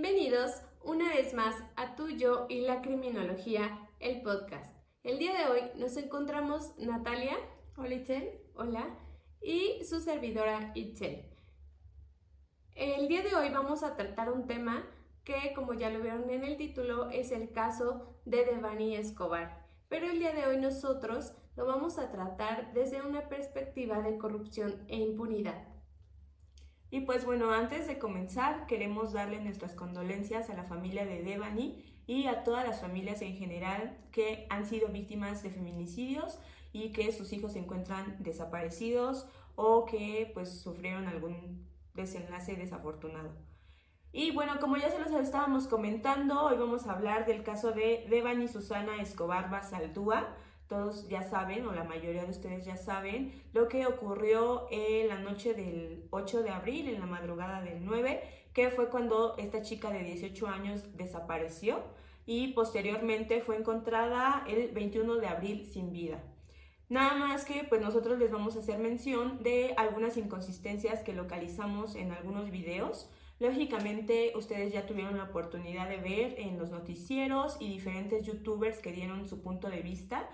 Bienvenidos una vez más a Tuyo y la Criminología, el podcast. El día de hoy nos encontramos Natalia, hola Itzel, hola, y su servidora Itzel. El día de hoy vamos a tratar un tema que, como ya lo vieron en el título, es el caso de Devani Escobar. Pero el día de hoy nosotros lo vamos a tratar desde una perspectiva de corrupción e impunidad. Y pues bueno, antes de comenzar, queremos darle nuestras condolencias a la familia de Devani y a todas las familias en general que han sido víctimas de feminicidios y que sus hijos se encuentran desaparecidos o que pues sufrieron algún desenlace desafortunado. Y bueno, como ya se los estábamos comentando, hoy vamos a hablar del caso de Devani Susana Escobar Basaldúa, todos ya saben, o la mayoría de ustedes ya saben, lo que ocurrió en la noche del 8 de abril, en la madrugada del 9, que fue cuando esta chica de 18 años desapareció y posteriormente fue encontrada el 21 de abril sin vida. Nada más que pues nosotros les vamos a hacer mención de algunas inconsistencias que localizamos en algunos videos. Lógicamente ustedes ya tuvieron la oportunidad de ver en los noticieros y diferentes youtubers que dieron su punto de vista.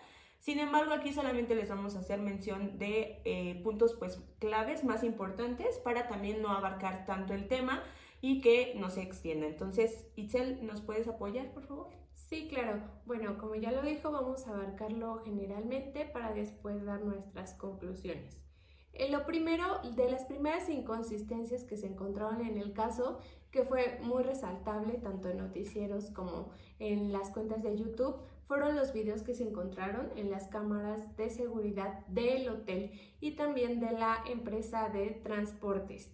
Sin embargo, aquí solamente les vamos a hacer mención de eh, puntos pues claves más importantes para también no abarcar tanto el tema y que no se extienda. Entonces, Itzel, ¿nos puedes apoyar, por favor? Sí, claro. Bueno, como ya lo dijo, vamos a abarcarlo generalmente para después dar nuestras conclusiones. Eh, lo primero, de las primeras inconsistencias que se encontraron en el caso, que fue muy resaltable tanto en noticieros como en las cuentas de YouTube, fueron los videos que se encontraron en las cámaras de seguridad del hotel y también de la empresa de transportes.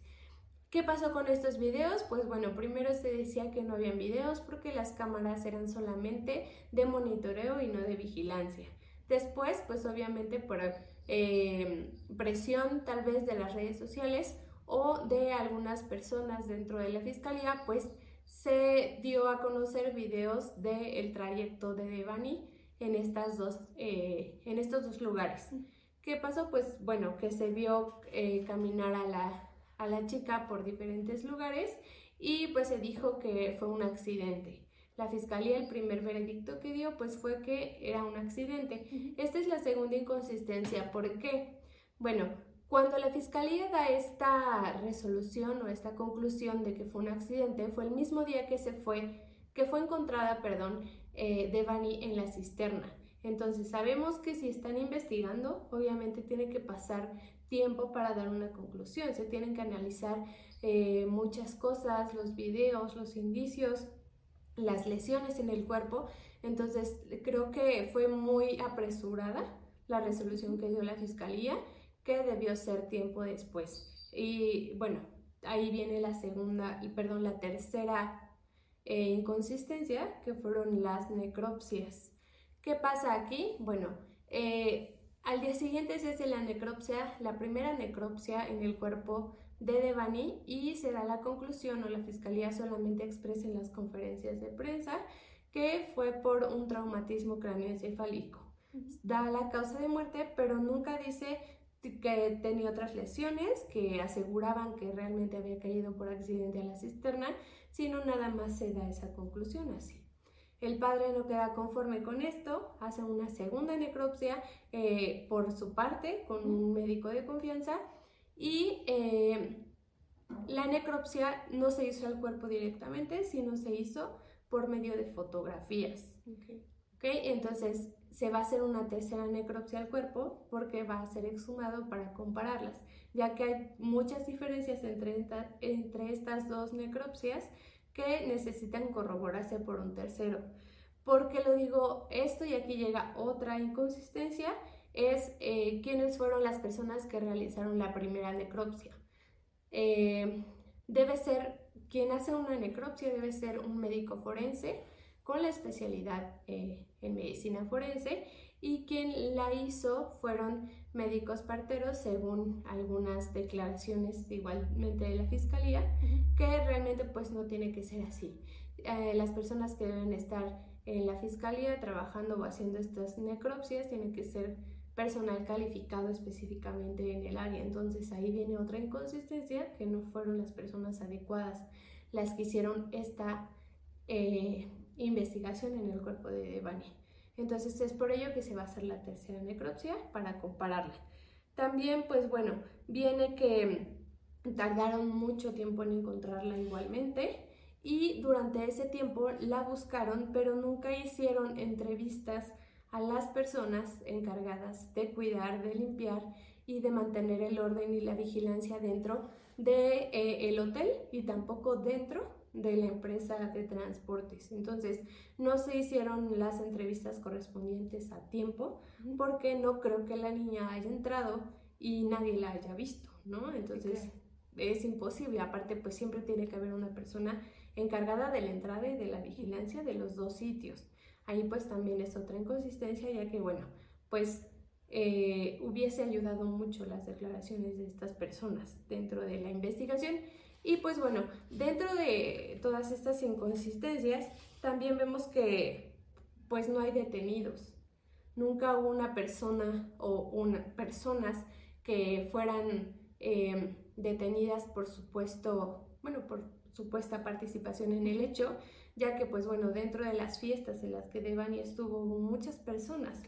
¿Qué pasó con estos videos? Pues bueno, primero se decía que no habían videos porque las cámaras eran solamente de monitoreo y no de vigilancia. Después, pues obviamente por eh, presión tal vez de las redes sociales o de algunas personas dentro de la fiscalía, pues se dio a conocer videos del trayecto de Devani en, estas dos, eh, en estos dos lugares. ¿Qué pasó? Pues bueno, que se vio eh, caminar a la, a la chica por diferentes lugares y pues se dijo que fue un accidente. La fiscalía, el primer veredicto que dio, pues fue que era un accidente. Esta es la segunda inconsistencia. ¿Por qué? Bueno, cuando la fiscalía da esta resolución o esta conclusión de que fue un accidente, fue el mismo día que se fue, que fue encontrada, perdón, eh, Devani en la cisterna. Entonces sabemos que si están investigando, obviamente tiene que pasar tiempo para dar una conclusión. Se tienen que analizar eh, muchas cosas, los videos, los indicios, las lesiones en el cuerpo. Entonces creo que fue muy apresurada la resolución que dio la fiscalía que debió ser tiempo después. Y bueno, ahí viene la segunda, perdón, la tercera eh, inconsistencia, que fueron las necropsias. ¿Qué pasa aquí? Bueno, eh, al día siguiente se hace la necropsia, la primera necropsia en el cuerpo de Devani y se da la conclusión o la fiscalía solamente expresa en las conferencias de prensa que fue por un traumatismo cráneoencefálico. Da la causa de muerte, pero nunca dice que tenía otras lesiones que aseguraban que realmente había caído por accidente a la cisterna, sino nada más se da esa conclusión así. El padre no queda conforme con esto, hace una segunda necropsia eh, por su parte con un médico de confianza y eh, la necropsia no se hizo al cuerpo directamente, sino se hizo por medio de fotografías. Okay. Entonces, se va a hacer una tercera necropsia al cuerpo porque va a ser exhumado para compararlas, ya que hay muchas diferencias entre, entre estas dos necropsias que necesitan corroborarse por un tercero. ¿Por qué lo digo esto? Y aquí llega otra inconsistencia, es eh, quiénes fueron las personas que realizaron la primera necropsia. Eh, debe ser, quien hace una necropsia debe ser un médico forense con la especialidad eh, en medicina forense y quien la hizo fueron médicos parteros según algunas declaraciones igualmente de la fiscalía que realmente pues no tiene que ser así. Eh, las personas que deben estar en la fiscalía trabajando o haciendo estas necropsias tienen que ser personal calificado específicamente en el área. Entonces ahí viene otra inconsistencia que no fueron las personas adecuadas las que hicieron esta eh, investigación en el cuerpo de Devani. Entonces es por ello que se va a hacer la tercera necropsia para compararla. También, pues bueno, viene que tardaron mucho tiempo en encontrarla igualmente y durante ese tiempo la buscaron, pero nunca hicieron entrevistas a las personas encargadas de cuidar, de limpiar y de mantener el orden y la vigilancia dentro del de, eh, hotel y tampoco dentro de la empresa de transportes. Entonces, no se hicieron las entrevistas correspondientes a tiempo porque no creo que la niña haya entrado y nadie la haya visto, ¿no? Entonces, es imposible. Aparte, pues siempre tiene que haber una persona encargada de la entrada y de la vigilancia de los dos sitios. Ahí pues también es otra inconsistencia, ya que, bueno, pues eh, hubiese ayudado mucho las declaraciones de estas personas dentro de la investigación. Y pues bueno, dentro de todas estas inconsistencias, también vemos que pues no hay detenidos. Nunca hubo una persona o una, personas que fueran eh, detenidas por supuesto, bueno, por supuesta participación en el hecho, ya que pues bueno, dentro de las fiestas en las que Devani estuvo hubo muchas personas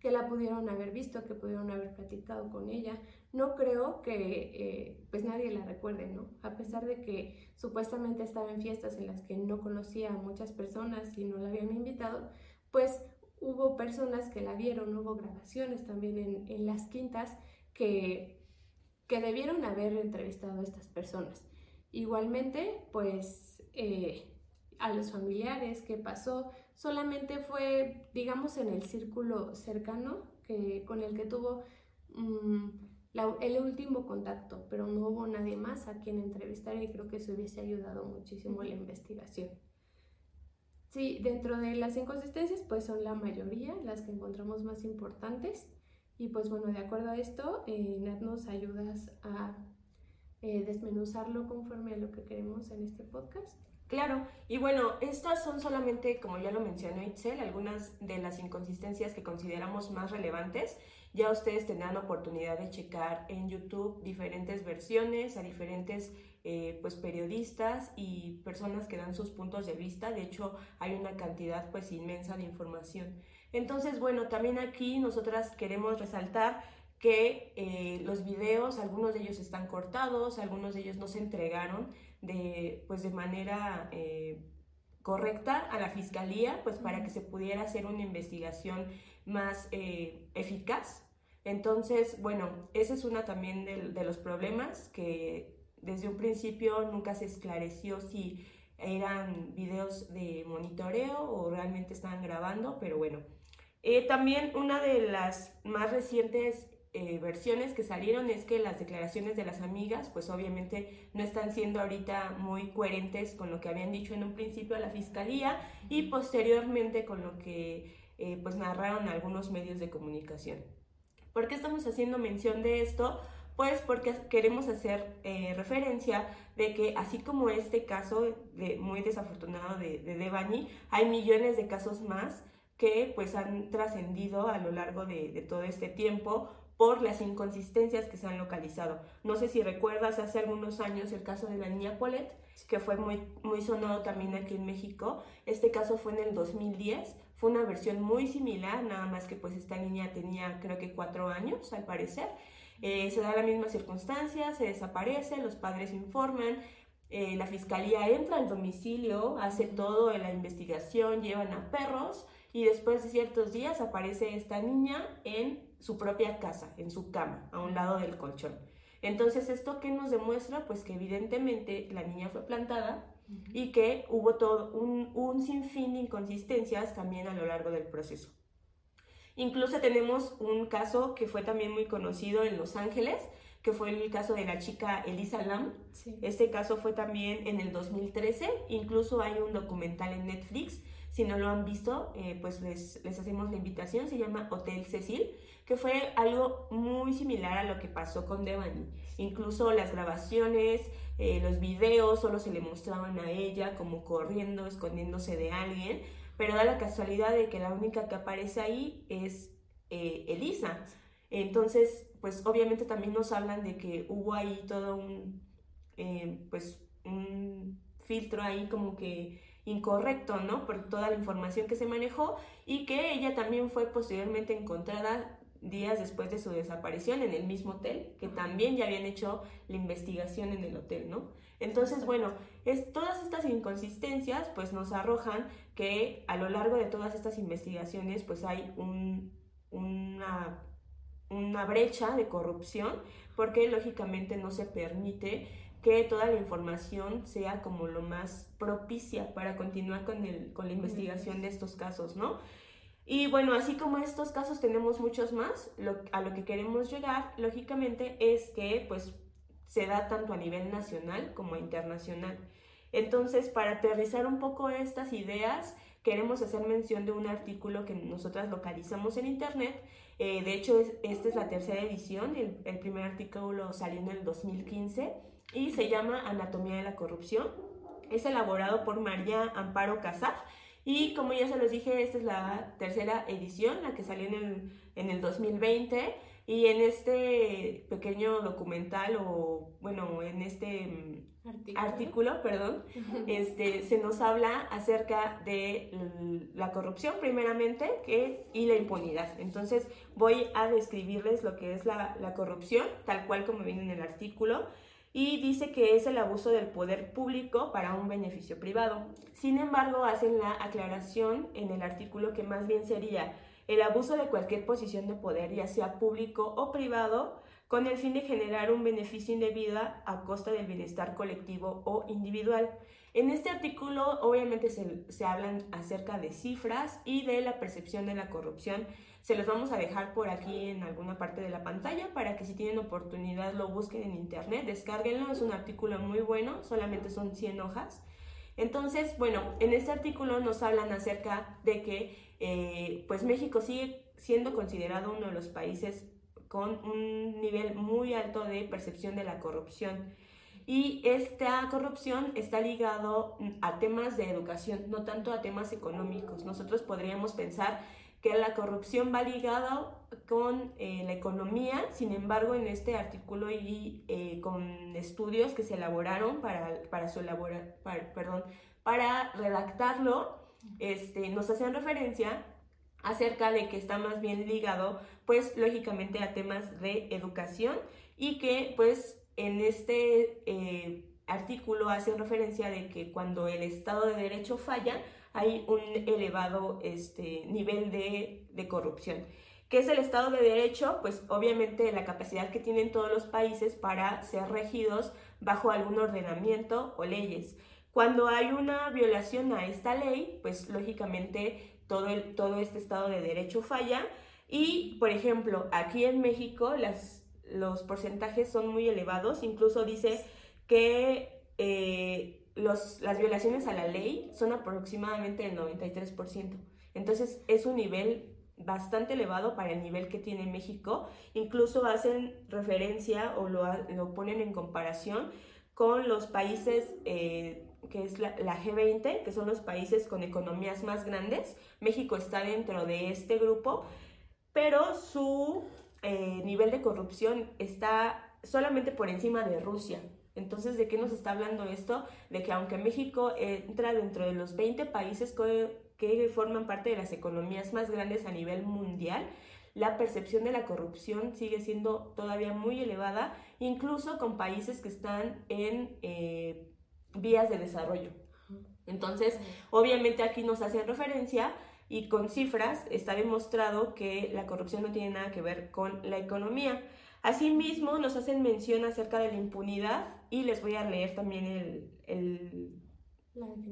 que la pudieron haber visto, que pudieron haber platicado con ella. No creo que eh, pues nadie la recuerde, ¿no? A pesar de que supuestamente estaba en fiestas en las que no conocía a muchas personas y no la habían invitado, pues hubo personas que la vieron, hubo grabaciones también en, en las quintas que, que debieron haber entrevistado a estas personas. Igualmente, pues eh, a los familiares, qué pasó, solamente fue, digamos, en el círculo cercano que, con el que tuvo mm, el último contacto, pero no hubo nadie más a quien entrevistar y creo que eso hubiese ayudado muchísimo la investigación. Sí, dentro de las inconsistencias, pues son la mayoría las que encontramos más importantes. Y pues bueno, de acuerdo a esto, eh, Nat nos ayudas a eh, desmenuzarlo conforme a lo que queremos en este podcast. Claro, y bueno, estas son solamente, como ya lo mencionó Itzel, algunas de las inconsistencias que consideramos más relevantes. Ya ustedes tendrán oportunidad de checar en YouTube diferentes versiones a diferentes eh, pues periodistas y personas que dan sus puntos de vista. De hecho, hay una cantidad pues inmensa de información. Entonces, bueno, también aquí nosotras queremos resaltar que eh, los videos, algunos de ellos están cortados, algunos de ellos no se entregaron de, pues de manera eh, correcta a la fiscalía, pues para que se pudiera hacer una investigación más eh, eficaz. Entonces, bueno, ese es uno también de, de, los problemas que desde un principio nunca se esclareció si eran videos de monitoreo o realmente estaban grabando, pero bueno. también una de las más recientes eh, versiones que salieron es que las declaraciones de las amigas, pues obviamente no están siendo ahorita muy coherentes con lo que habían dicho en un principio a la fiscalía y posteriormente con lo que eh, pues narraron algunos medios de comunicación. ¿Por qué estamos haciendo mención de esto? Pues porque queremos hacer eh, referencia de que así como este caso de, muy desafortunado de, de Devani, hay millones de casos más que pues han trascendido a lo largo de, de todo este tiempo por las inconsistencias que se han localizado. No sé si recuerdas hace algunos años el caso de la niña Paulette, que fue muy, muy sonado también aquí en México. Este caso fue en el 2010, fue una versión muy similar, nada más que pues esta niña tenía creo que cuatro años al parecer. Eh, se da la misma circunstancia, se desaparece, los padres informan, eh, la fiscalía entra al domicilio, hace todo en la investigación, llevan a perros y después de ciertos días aparece esta niña en su propia casa, en su cama, a un lado del colchón. Entonces, ¿esto qué nos demuestra? Pues que evidentemente la niña fue plantada y que hubo todo un, un sinfín de inconsistencias también a lo largo del proceso. Incluso tenemos un caso que fue también muy conocido en Los Ángeles, que fue el caso de la chica Elisa Lam. Este caso fue también en el 2013, incluso hay un documental en Netflix si no lo han visto, eh, pues les, les, hacemos la invitación. Se llama Hotel Cecil, que fue algo muy similar a lo que pasó con Devani. Incluso las grabaciones, eh, los videos solo se le mostraban a ella como corriendo, escondiéndose de alguien. Pero da la casualidad de que la única que aparece ahí es eh, Elisa. Entonces, pues obviamente también nos hablan de que hubo ahí todo un, pues, un filtro ahí como que incorrecto, ¿no? Por toda la información que se manejó y que ella también fue posteriormente encontrada días después de su desaparición en el mismo hotel, que también ya habían hecho la investigación en el hotel, ¿no? Entonces, bueno, es, todas estas inconsistencias pues nos arrojan que a lo largo de todas estas investigaciones pues hay un, una, una brecha de corrupción porque lógicamente no se permite que toda la información sea como lo más propicia para continuar con, el, con la investigación de estos casos, ¿no? Y bueno, así como estos casos tenemos muchos más, a lo que queremos llegar, lógicamente, es que pues se da tanto a nivel nacional como internacional. Entonces, para aterrizar un poco estas ideas, queremos hacer mención de un artículo que nosotras localizamos en Internet. Eh, de hecho, esta es la tercera edición, el, el primer artículo salió en el 2015 y se llama Anatomía de la Corrupción. Es elaborado por María Amparo Casar y como ya se los dije, esta es la tercera edición, la que salió en el, en el 2020. Y en este pequeño documental, o bueno, en este mm, artículo, perdón, este, se nos habla acerca de la corrupción primeramente que, y la impunidad. Entonces voy a describirles lo que es la, la corrupción, tal cual como viene en el artículo y dice que es el abuso del poder público para un beneficio privado. Sin embargo, hacen la aclaración en el artículo que más bien sería el abuso de cualquier posición de poder, ya sea público o privado, con el fin de generar un beneficio indebido a costa del bienestar colectivo o individual. En este artículo obviamente se, se hablan acerca de cifras y de la percepción de la corrupción se los vamos a dejar por aquí en alguna parte de la pantalla para que si tienen oportunidad lo busquen en internet, descárguenlo, es un artículo muy bueno, solamente son 100 hojas. Entonces, bueno, en este artículo nos hablan acerca de que eh, pues México sigue siendo considerado uno de los países con un nivel muy alto de percepción de la corrupción. Y esta corrupción está ligado a temas de educación, no tanto a temas económicos. Nosotros podríamos pensar que la corrupción va ligada con eh, la economía, sin embargo en este artículo y eh, con estudios que se elaboraron para, para su elaborar, perdón, para redactarlo, este, nos hacen referencia acerca de que está más bien ligado, pues lógicamente a temas de educación y que pues en este eh, artículo hace referencia de que cuando el Estado de Derecho falla, hay un elevado este, nivel de, de corrupción. ¿Qué es el Estado de Derecho? Pues obviamente la capacidad que tienen todos los países para ser regidos bajo algún ordenamiento o leyes. Cuando hay una violación a esta ley, pues lógicamente todo, el, todo este Estado de Derecho falla. Y, por ejemplo, aquí en México las, los porcentajes son muy elevados. Incluso dice que eh, los, las violaciones a la ley son aproximadamente el 93%. Entonces es un nivel bastante elevado para el nivel que tiene México. Incluso hacen referencia o lo, lo ponen en comparación con los países eh, que es la, G20, que son los países con economías más grandes. México está dentro de este grupo, pero su eh, nivel de corrupción está solamente por encima de Rusia. Entonces, ¿de qué nos está hablando esto? De que aunque México entra dentro de los 20 países que, forman parte de las economías más grandes a nivel mundial, la percepción de la corrupción sigue siendo todavía muy elevada, incluso con países que están en eh, vías de desarrollo. Entonces, obviamente aquí nos hacen referencia y con cifras está demostrado que la corrupción no tiene nada que ver con la economía. Asimismo, nos hacen mención acerca de la impunidad y les voy a leer también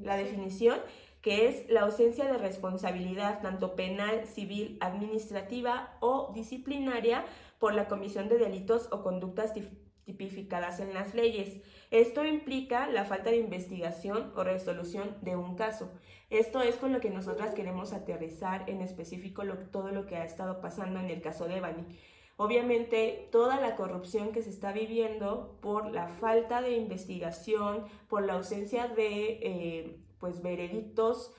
la, definición. que es la ausencia de responsabilidad tanto penal, civil, administrativa o disciplinaria por la comisión de delitos o conductas tipificadas en las leyes. Esto implica la falta de investigación o resolución de un caso. Esto es con lo que nosotras queremos aterrizar en específico todo lo que ha estado pasando en el caso de Bani. Obviamente, toda la corrupción que se está viviendo por la falta de investigación, por la ausencia de eh, pues, veredictos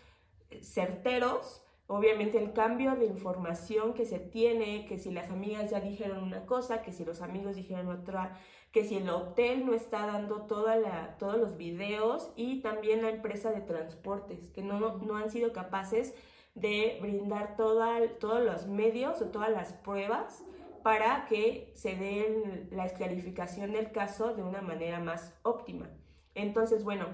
certeros, obviamente el cambio de información que se tiene, que si las amigas ya dijeron una cosa, que si los amigos dijeron otra, que si el hotel no está dando toda la, todos los videos y también la empresa de transportes, que no, no han sido capaces de brindar toda, todos los medios o todas las pruebas para que se dé la esclarificación del caso de una manera más óptima. Entonces, bueno,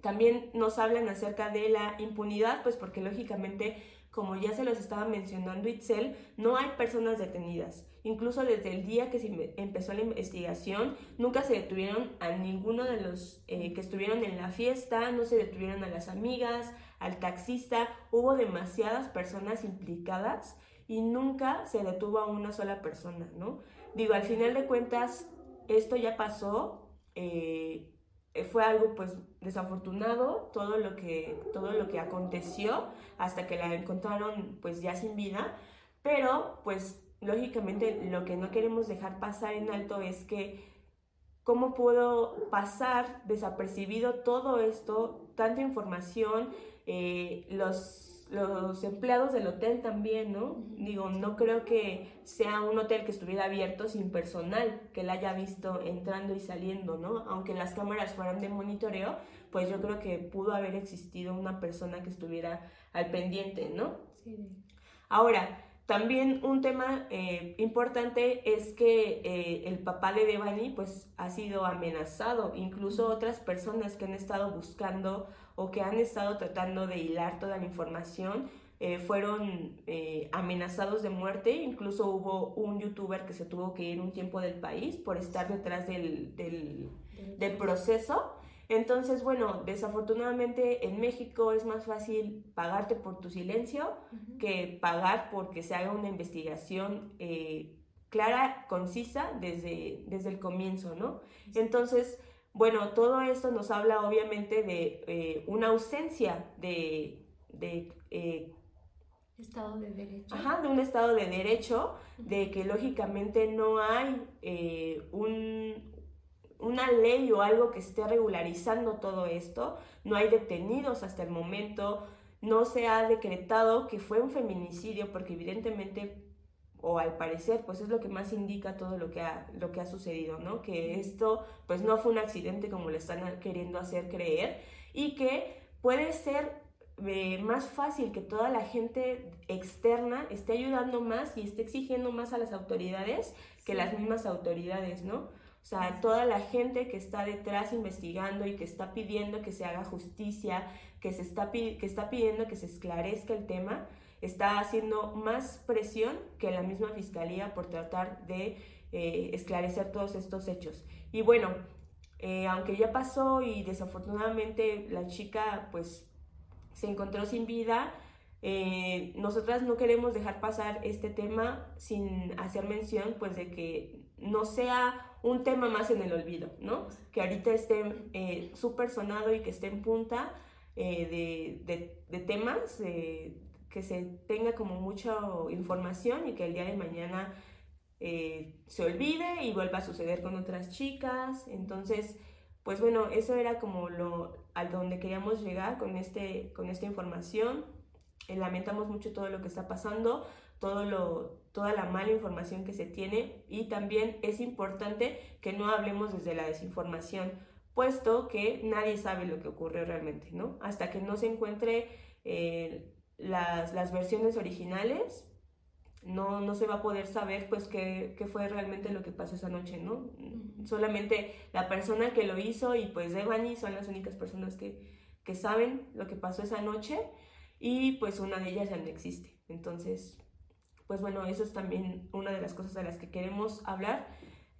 también nos hablan acerca de la impunidad, pues porque lógicamente, como ya se los estaba mencionando Itzel, no hay personas detenidas. Incluso desde el día que se empezó la investigación, nunca se detuvieron a ninguno de los eh, que estuvieron en la fiesta, no se detuvieron a las amigas, al taxista, hubo demasiadas personas implicadas y nunca se detuvo a una sola persona, ¿no? Digo, al final de cuentas, esto ya pasó, eh, fue algo pues desafortunado, todo lo, que, todo lo que aconteció hasta que la encontraron pues ya sin vida, pero pues lógicamente lo que no queremos dejar pasar en alto es que cómo pudo pasar desapercibido todo esto, tanta información, eh, los, los empleados del hotel también, ¿no? Digo, no creo que sea un hotel que estuviera abierto sin personal, que la haya visto entrando y saliendo, ¿no? Aunque las cámaras fueran de monitoreo, pues yo creo que pudo haber existido una persona que estuviera al pendiente, ¿no? Sí. Ahora, también un tema eh, importante es que eh, el papá de Devani pues ha sido amenazado, incluso otras personas que han estado buscando o que han estado tratando de hilar toda la información eh, fueron amenazados de muerte, incluso hubo un youtuber que se tuvo que ir un tiempo del país por estar detrás del, del proceso. entonces, bueno, desafortunadamente en México es más fácil pagarte por tu silencio que pagar porque se haga una investigación eh, clara, concisa desde, desde el comienzo, ¿no? Entonces, bueno, todo esto nos habla obviamente de eh, una ausencia de... Eh, Estado de derecho. Ajá, de un Estado de derecho, de que lógicamente no hay un, una ley o algo que esté regularizando todo esto, no hay detenidos hasta el momento, no se ha decretado que fue un feminicidio porque evidentemente o al parecer pues es lo que más indica todo lo que ha, lo que ha sucedido, ¿no? Que esto pues no fue un accidente como le están queriendo hacer creer y que puede ser eh, más fácil que toda la gente externa esté ayudando más y esté exigiendo más a las autoridades que las mismas autoridades, ¿no? O sea, toda la gente que está detrás investigando y que está pidiendo que se haga justicia, que, se está, que está pidiendo que se esclarezca el tema, está haciendo más presión que la misma fiscalía por tratar de eh, esclarecer todos estos hechos. Y bueno, eh, aunque ya pasó y desafortunadamente la chica pues se encontró sin vida, eh, nosotras no queremos dejar pasar este tema sin hacer mención pues de que no sea un tema más en el olvido, ¿no? Que ahorita esté eh, súper sonado y que esté en punta eh, de, temas, eh, que se tenga como mucha información y que el día de mañana se olvide y vuelva a suceder con otras chicas. Entonces, pues bueno, eso era como lo al donde queríamos llegar con, este, con esta información. lamentamos mucho todo lo que está pasando, todo lo, toda la mala información que se tiene y también es importante que no hablemos desde la desinformación, puesto que nadie sabe lo que ocurrió realmente, ¿no? Hasta que no se encuentre eh, las, las, versiones originales, no, no se va a poder saber pues qué, qué, fue realmente lo que pasó esa noche, ¿no? Solamente la persona que lo hizo y pues Devani son las únicas personas que, que saben lo que pasó esa noche y pues una de ellas ya no existe. Entonces, pues bueno, eso es también una de las cosas a las que queremos hablar,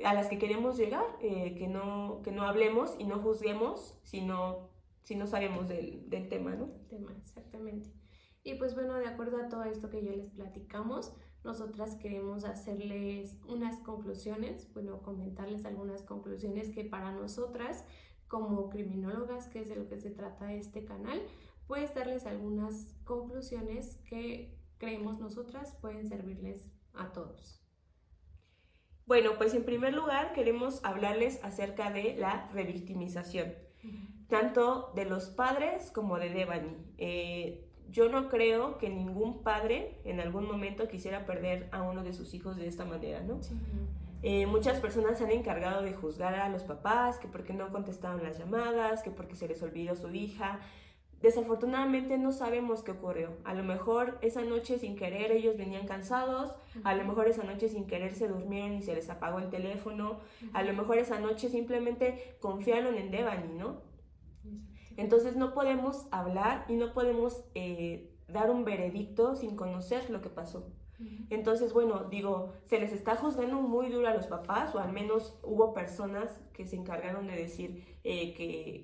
a las que queremos llegar, eh, que, no, que no hablemos y no juzguemos si no, si no sabemos del, del tema, ¿no? Tema, exactamente. Y pues bueno, de acuerdo a todo esto que ya les platicamos, nosotras queremos hacerles unas conclusiones, bueno, comentarles algunas conclusiones que para nosotras, como criminólogas, que es de lo que se trata este canal, pues darles algunas conclusiones que creemos nosotras pueden servirles a todos. Bueno, pues en primer lugar queremos hablarles acerca de la revictimización, tanto de los padres como de Devani. Eh, yo no creo que ningún padre en algún momento quisiera perder a uno de sus hijos de esta manera, ¿no? Eh, muchas personas se han encargado de juzgar a los papás, que porque no contestaban las llamadas, que porque se les olvidó su hija. Desafortunadamente no sabemos qué ocurrió. A lo mejor esa noche sin querer ellos venían cansados, a lo mejor esa noche sin querer se durmieron y se les apagó el teléfono, a lo mejor esa noche simplemente confiaron en Devani, ¿no? Entonces no podemos hablar y no podemos eh, dar un veredicto sin conocer lo que pasó. Entonces, bueno, digo, se les está juzgando muy duro a los papás, o al menos hubo personas que se encargaron de decir eh,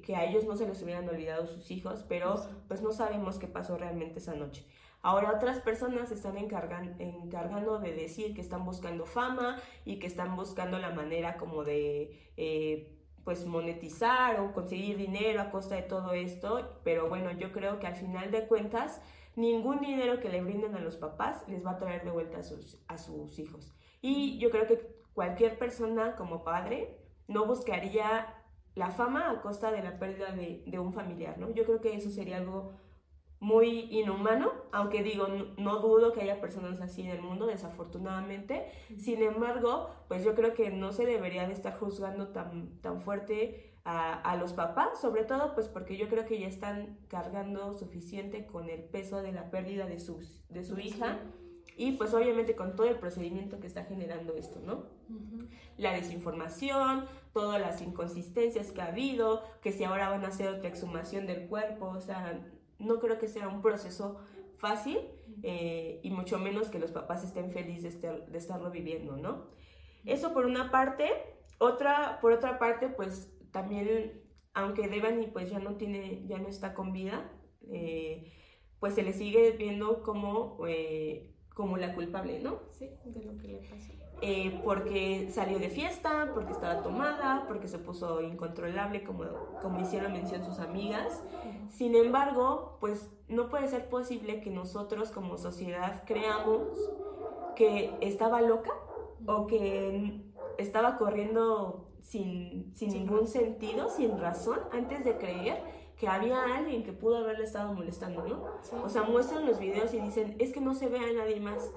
que, a ellos no se les hubieran olvidado sus hijos, pero pues no sabemos qué pasó realmente esa noche. Ahora otras personas se están encargando de decir que están buscando fama y que están buscando la manera como de eh, pues monetizar o conseguir dinero a costa de todo esto, pero bueno, yo creo que al final de cuentas ningún dinero que le brinden a los papás les va a traer de vuelta a sus, a sus hijos. Y yo creo que cualquier persona como padre no buscaría la fama a costa de la pérdida de, de un familiar, ¿no? Yo creo que eso sería algo muy inhumano, aunque digo, no, dudo que haya personas así en el mundo, desafortunadamente. Sin embargo, pues yo creo que no se debería de estar juzgando tan, tan fuerte a, los papás, sobre todo pues porque yo creo que ya están cargando suficiente con el peso de la pérdida de, sus, de su hija y pues obviamente con todo el procedimiento que está generando esto, ¿no? La desinformación, todas las inconsistencias que ha habido, que si ahora van a hacer otra exhumación del cuerpo, o sea, no creo que sea un proceso fácil eh, y mucho menos que los papás estén felices de, de, estarlo viviendo, ¿no? Eso por una parte. Otra, por otra parte, pues también, aunque Devani pues ya no tiene, ya no está con vida, eh, pues se le sigue viendo como, eh, como la culpable, ¿no? Sí, de lo que le pasó. Eh, porque salió de fiesta, porque estaba tomada, porque se puso incontrolable, como, como hicieron mención sus amigas. Sin embargo, pues no puede ser posible que nosotros como sociedad creamos que estaba loca o que estaba corriendo sin, sin ningún sentido, sin razón, antes de creer que había alguien que pudo haberle estado molestando, ¿no? O sea, muestran los videos y dicen, es que no se ve a nadie más.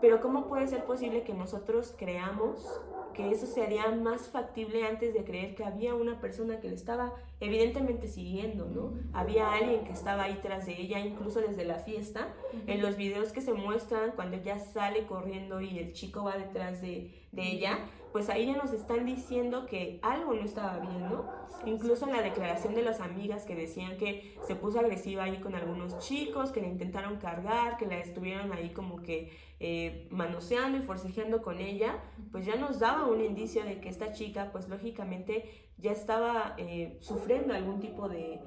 Pero ¿cómo puede ser posible que nosotros creamos que eso sería más factible antes de creer que había una persona que le estaba evidentemente siguiendo, ¿no? Había alguien que estaba ahí tras de ella, incluso desde la fiesta. En los videos que se muestran cuando ella sale corriendo y el chico va detrás de, de ella, pues ahí ya nos están diciendo que algo no estaba bien, ¿no? Incluso en la declaración de las amigas que decían que se puso agresiva ahí con algunos chicos, que la intentaron cargar, que la estuvieron ahí como que eh, manoseando y forcejeando con ella, pues ya nos daba un indicio de que esta chica, pues lógicamente ya estaba eh, sufriendo algún tipo de,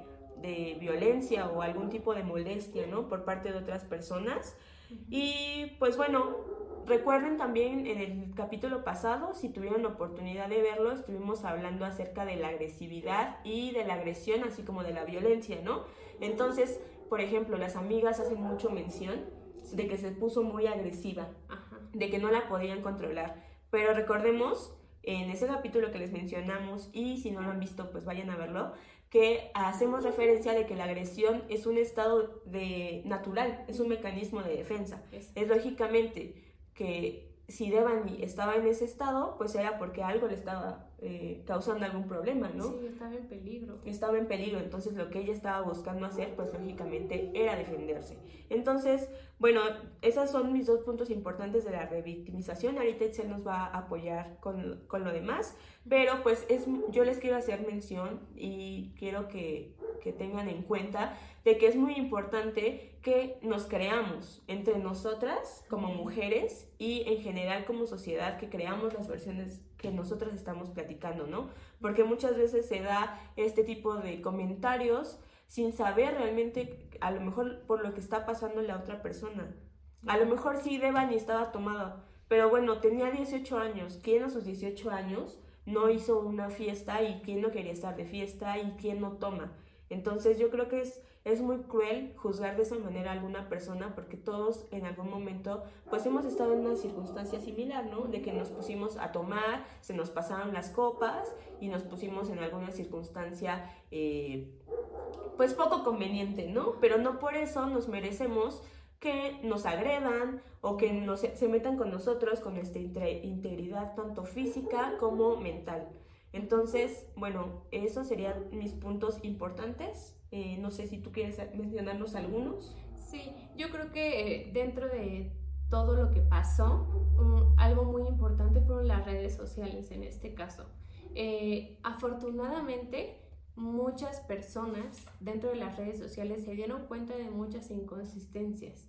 de violencia o algún tipo de molestia, ¿no? Por parte de otras personas. Y pues bueno, recuerden también en el capítulo pasado, si tuvieron la oportunidad de verlo, estuvimos hablando acerca de la agresividad y de la agresión, así como de la violencia, ¿no? Entonces, por ejemplo, las amigas hacen mucho mención de que se puso muy agresiva, de que no la podían controlar. Pero recordemos, en ese capítulo que les mencionamos, y si no lo han visto, pues vayan a verlo, que hacemos referencia de que la agresión es un estado de natural, es un mecanismo de defensa. Es lógicamente que si Devani estaba en ese estado, pues era porque algo le estaba eh, causando algún problema, ¿no? Sí, estaba en peligro. Estaba en peligro, entonces lo que ella estaba buscando hacer, pues lógicamente era defenderse. Entonces, bueno, esos son mis dos puntos importantes de la revictimización. Ahorita Itzel nos va a apoyar con, con lo demás, pero pues es, yo les quiero hacer mención y quiero que, que tengan en cuenta de que es muy importante que nos creamos entre nosotras como mujeres y en general como sociedad, que creamos las versiones que nosotras estamos platicando, ¿no? Porque muchas veces se da este tipo de comentarios sin saber realmente a lo mejor por lo que está pasando la otra persona. A lo mejor sí Devani estaba tomada, pero bueno, tenía 18 años. ¿Quién a sus 18 años no hizo una fiesta y quién no quería estar de fiesta y quién no toma? Entonces yo creo que es es muy cruel juzgar de esa manera a alguna persona porque todos en algún momento pues hemos estado en una circunstancia similar, ¿no? De que nos pusimos a tomar, se nos pasaron las copas y nos pusimos en alguna circunstancia eh, pues poco conveniente, ¿no? Pero no por eso nos merecemos que nos agredan o que nos, se metan con nosotros con nuestra integridad tanto física como mental. Entonces, bueno, esos serían mis puntos importantes. Eh, no sé si tú quieres mencionarnos algunos. Sí, yo creo que eh, dentro de todo lo que pasó, algo muy importante fueron las redes sociales en este caso. Eh, afortunadamente, muchas personas dentro de las redes sociales se dieron cuenta de muchas inconsistencias.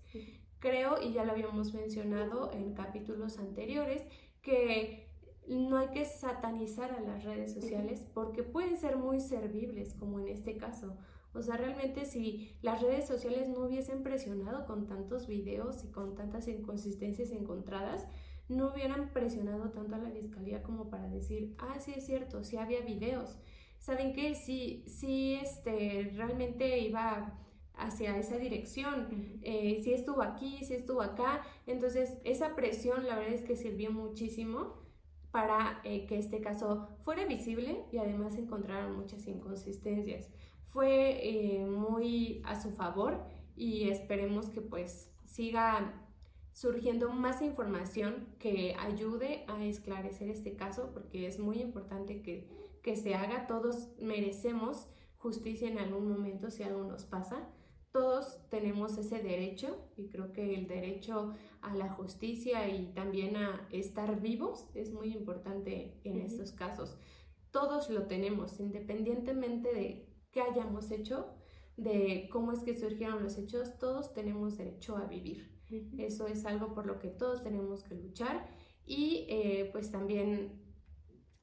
Creo, y ya lo habíamos mencionado en capítulos anteriores, que no hay que satanizar a las redes sociales porque pueden ser muy servibles, como en este caso. O sea, realmente si las redes sociales no hubiesen presionado con tantos videos y con tantas inconsistencias encontradas, no hubieran presionado tanto a la fiscalía como para decir, ah, sí es cierto, sí había videos. ¿Saben qué? Sí, sí, este, realmente iba hacia esa dirección, eh, si estuvo aquí, si estuvo acá. Entonces, esa presión la verdad es que sirvió muchísimo para eh, que este caso fuera visible y además encontraron muchas inconsistencias fue eh, muy a su favor y esperemos que pues siga surgiendo más información que ayude a esclarecer este caso porque es muy importante que, que se haga. Todos merecemos justicia en algún momento si algo nos pasa. Todos tenemos ese derecho y creo que el derecho a la justicia y también a estar vivos es muy importante en estos casos. Todos lo tenemos, independientemente de que hayamos hecho, de cómo es que surgieron los hechos, todos tenemos derecho a vivir. Eso es algo por lo que todos tenemos que luchar y eh, pues también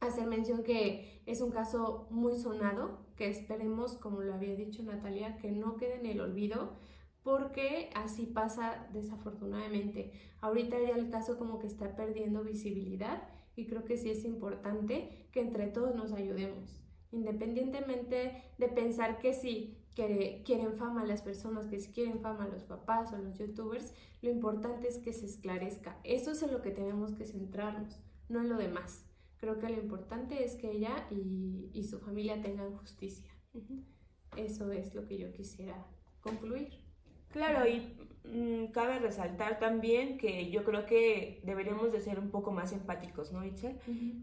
hacer mención que es un caso muy sonado, que esperemos, como lo había dicho Natalia, que no quede en el olvido, porque así pasa desafortunadamente. Ahorita ya el caso como que está perdiendo visibilidad y creo que sí es importante que entre todos nos ayudemos independientemente de pensar que si quieren fama las personas, que si quieren fama los papás o los youtubers, lo importante es que se esclarezca. Eso es en lo que tenemos que centrarnos, no en lo demás. Creo que lo importante es que ella y, su familia tengan justicia. Eso es lo que yo quisiera concluir. Claro, y mm, cabe resaltar también que yo creo que deberíamos de ser un poco más empáticos, ¿no, Itzel?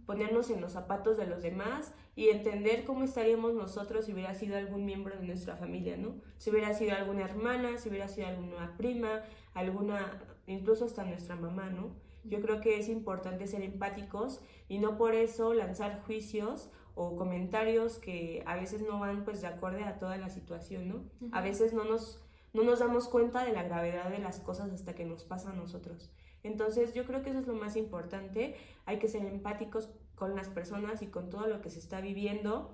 Ponernos en los zapatos de los demás y entender cómo estaríamos nosotros si hubiera sido algún miembro de nuestra familia, ¿no? Si hubiera sido alguna hermana, si hubiera sido alguna prima, alguna, incluso hasta nuestra mamá, ¿no? Yo creo que es importante ser empáticos y no por eso lanzar juicios o comentarios que a veces no van pues de acorde a toda la situación, ¿no? A veces no nos no nos damos cuenta de la gravedad de las cosas hasta que nos pasa a nosotros. Entonces yo creo que eso es lo más importante, hay que ser empáticos con las personas y con todo lo que se está viviendo,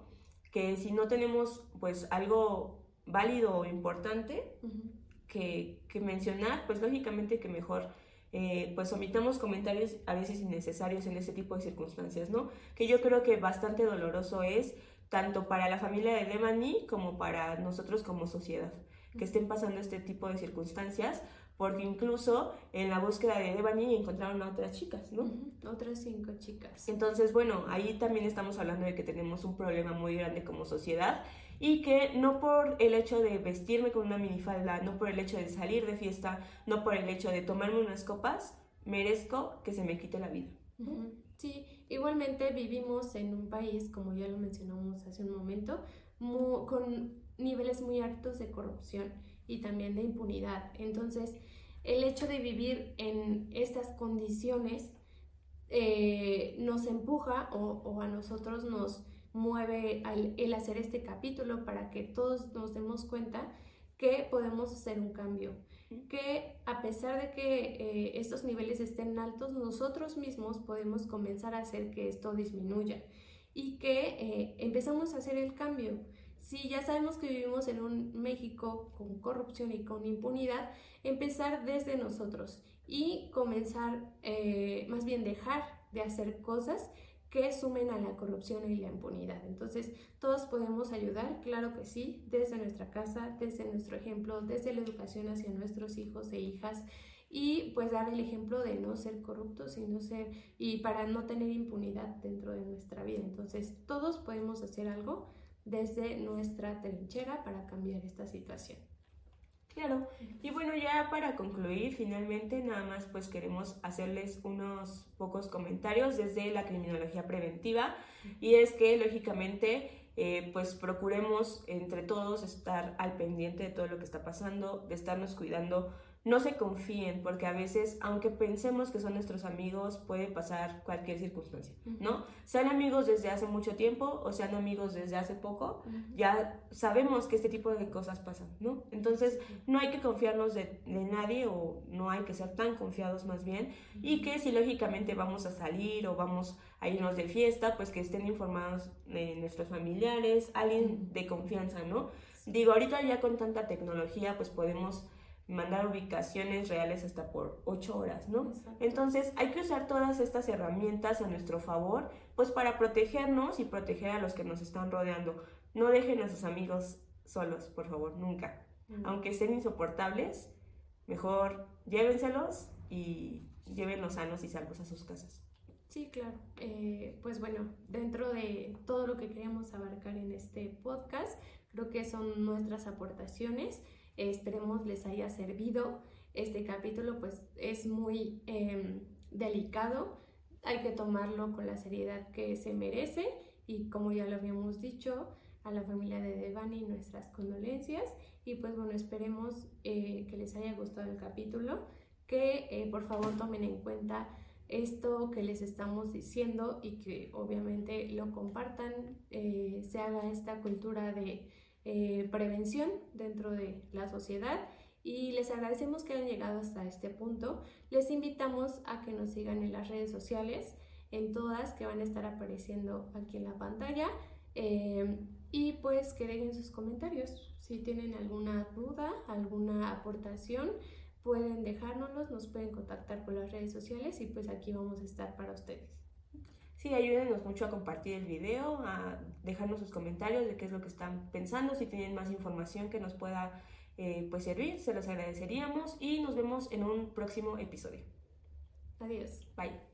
que si no tenemos pues algo válido o importante que, mencionar, pues lógicamente que mejor eh, pues omitamos comentarios a veces innecesarios en ese tipo de circunstancias, ¿no? Que yo creo que bastante doloroso es tanto para la familia de Devani como para nosotros como sociedad que estén pasando este tipo de circunstancias, porque incluso en la búsqueda de Devani encontraron a otras chicas, ¿no? Otras cinco chicas. Entonces, bueno, ahí también estamos hablando de que tenemos un problema muy grande como sociedad y que no por el hecho de vestirme con una minifalda, no por el hecho de salir de fiesta, no por el hecho de tomarme unas copas, merezco que se me quite la vida. Sí, igualmente vivimos en un país, como ya lo mencionamos hace un momento, con niveles muy altos de corrupción y también de impunidad. Entonces, el hecho de vivir en estas condiciones eh, nos empuja o, a nosotros nos mueve el hacer este capítulo para que todos nos demos cuenta que podemos hacer un cambio, que a pesar de que eh, estos niveles estén altos, nosotros mismos podemos comenzar a hacer que esto disminuya y que eh, empezamos a hacer el cambio. Si ya sabemos que vivimos en un México con corrupción y con impunidad, empezar desde nosotros y comenzar, eh, más bien dejar de hacer cosas que sumen a la corrupción y la impunidad. Entonces, todos podemos ayudar, claro que sí, desde nuestra casa, desde nuestro ejemplo, desde la educación hacia nuestros hijos e hijas y pues dar el ejemplo de no ser corruptos y ser y para no tener impunidad dentro de nuestra vida. Entonces, todos podemos hacer algo desde nuestra trinchera para cambiar esta situación. Claro, y bueno, ya para concluir, finalmente nada más pues queremos hacerles unos pocos comentarios desde la criminología preventiva y es que lógicamente eh, pues procuremos entre todos estar al pendiente de todo lo que está pasando, de estarnos cuidando no se confíen, porque a veces, aunque pensemos que son nuestros amigos, puede pasar cualquier circunstancia, ¿no? Sean amigos desde hace mucho tiempo o sean amigos desde hace poco, ya sabemos que este tipo de cosas pasan, ¿no? Entonces, no hay que confiarnos de, nadie o no hay que ser tan confiados más bien, y que si lógicamente vamos a salir o vamos a irnos de fiesta, pues que estén informados de nuestros familiares, alguien de confianza, ¿no? Digo, ahorita ya con tanta tecnología, pues podemos mandar ubicaciones reales hasta por ocho horas, ¿no? Entonces hay que usar todas estas herramientas a nuestro favor, pues para protegernos y proteger a los que nos están rodeando. No dejen a sus amigos solos, por favor, nunca. Aunque estén insoportables, mejor llévenselos y llévenlos sanos y salvos a sus casas. Sí, claro. Eh, pues bueno, dentro de todo lo que queríamos abarcar en este podcast, creo que son nuestras aportaciones. Esperemos les haya servido. Este capítulo pues es muy em, delicado, hay que tomarlo con la seriedad que se merece. Y como ya lo habíamos dicho, a la familia de Devani nuestras condolencias. Y pues bueno, esperemos eh, que les haya gustado el capítulo, que eh, por favor tomen en cuenta esto que les estamos diciendo y que obviamente lo compartan, eh, se haga esta cultura de eh, prevención dentro de la sociedad y les agradecemos que hayan llegado hasta este punto. Les invitamos a que nos sigan en las redes sociales, en todas que van a estar apareciendo aquí en la pantalla eh, y pues que dejen sus comentarios. Si tienen alguna duda, alguna aportación, pueden dejárnoslos, nos pueden contactar por las redes sociales y pues aquí vamos a estar para ustedes. Sí, ayúdenos mucho a compartir el video, a dejarnos sus comentarios de qué es lo que están pensando, si tienen más información que nos pueda eh, pues servir, se los agradeceríamos y nos vemos en un próximo episodio. Adiós. Bye.